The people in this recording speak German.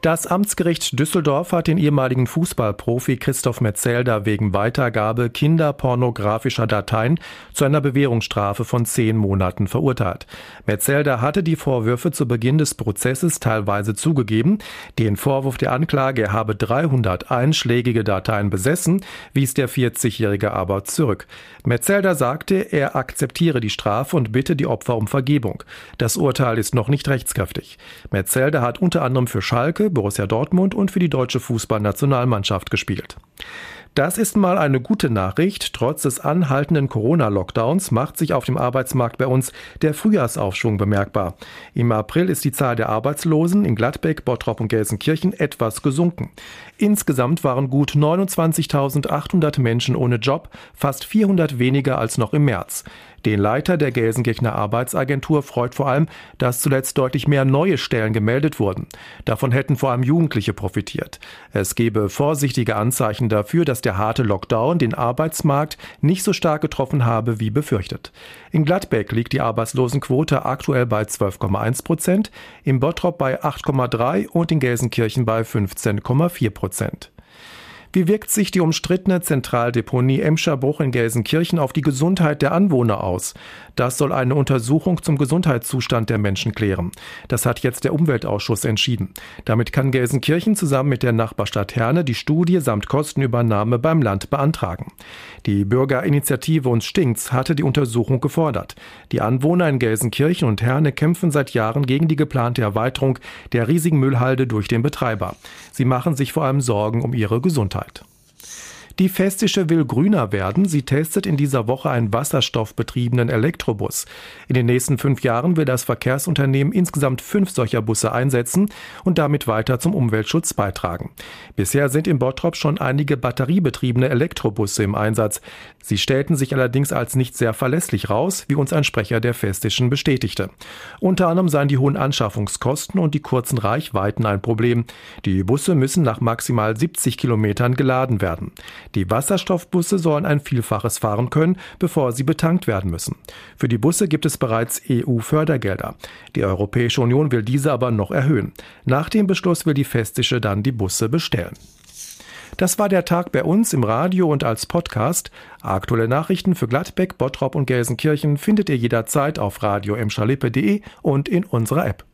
Das Amtsgericht Düsseldorf hat den ehemaligen Fußballprofi Christoph Metzelder wegen Weitergabe kinderpornografischer Dateien zu einer Bewährungsstrafe von zehn Monaten verurteilt. Metzelder hatte die Vorwürfe zu Beginn des Prozesses teilweise zugegeben. Den Vorwurf der Anklage, er habe 300 einschlägige Dateien besessen, wies der 40-Jährige aber zurück. Metzelder sagte, er akzeptiere die Strafe und bitte die Opfer um Vergebung. Das Urteil ist noch nicht rechtskräftig. Metzelder hat unter anderem für Schalke, Borussia Dortmund und für die deutsche Fußballnationalmannschaft gespielt. Das ist mal eine gute Nachricht. Trotz des anhaltenden Corona-Lockdowns macht sich auf dem Arbeitsmarkt bei uns der Frühjahrsaufschwung bemerkbar. Im April ist die Zahl der Arbeitslosen in Gladbeck, Bottrop und Gelsenkirchen etwas gesunken. Insgesamt waren gut 29.800 Menschen ohne Job, fast 400 weniger als noch im März. Den Leiter der Gelsenkirchener Arbeitsagentur freut vor allem, dass zuletzt deutlich mehr neue Stellen gemeldet wurden. Davon hätten vor allem Jugendliche profitiert. Es gebe vorsichtige Anzeichen dafür, dass der harte Lockdown den Arbeitsmarkt nicht so stark getroffen habe wie befürchtet. In Gladbeck liegt die Arbeitslosenquote aktuell bei 12,1 Prozent, im Bottrop bei 8,3 und in Gelsenkirchen bei 15,4 Prozent. Wie wirkt sich die umstrittene Zentraldeponie Emscherbruch in Gelsenkirchen auf die Gesundheit der Anwohner aus? Das soll eine Untersuchung zum Gesundheitszustand der Menschen klären. Das hat jetzt der Umweltausschuss entschieden. Damit kann Gelsenkirchen zusammen mit der Nachbarstadt Herne die Studie samt Kostenübernahme beim Land beantragen. Die Bürgerinitiative Uns stinkt's hatte die Untersuchung gefordert. Die Anwohner in Gelsenkirchen und Herne kämpfen seit Jahren gegen die geplante Erweiterung der riesigen Müllhalde durch den Betreiber. Sie machen sich vor allem Sorgen um ihre Gesundheit. Gesundheit. Die Festische will grüner werden. Sie testet in dieser Woche einen wasserstoffbetriebenen Elektrobus. In den nächsten fünf Jahren will das Verkehrsunternehmen insgesamt fünf solcher Busse einsetzen und damit weiter zum Umweltschutz beitragen. Bisher sind in Bottrop schon einige batteriebetriebene Elektrobusse im Einsatz. Sie stellten sich allerdings als nicht sehr verlässlich raus, wie uns ein Sprecher der Festischen bestätigte. Unter anderem seien die hohen Anschaffungskosten und die kurzen Reichweiten ein Problem. Die Busse müssen nach maximal 70 Kilometern geladen werden. Die Wasserstoffbusse sollen ein Vielfaches fahren können, bevor sie betankt werden müssen. Für die Busse gibt es bereits EU-Fördergelder. Die Europäische Union will diese aber noch erhöhen. Nach dem Beschluss will die Festische dann die Busse bestellen. Das war der Tag bei uns im Radio und als Podcast. Aktuelle Nachrichten für Gladbeck, Bottrop und Gelsenkirchen findet ihr jederzeit auf radio und in unserer App.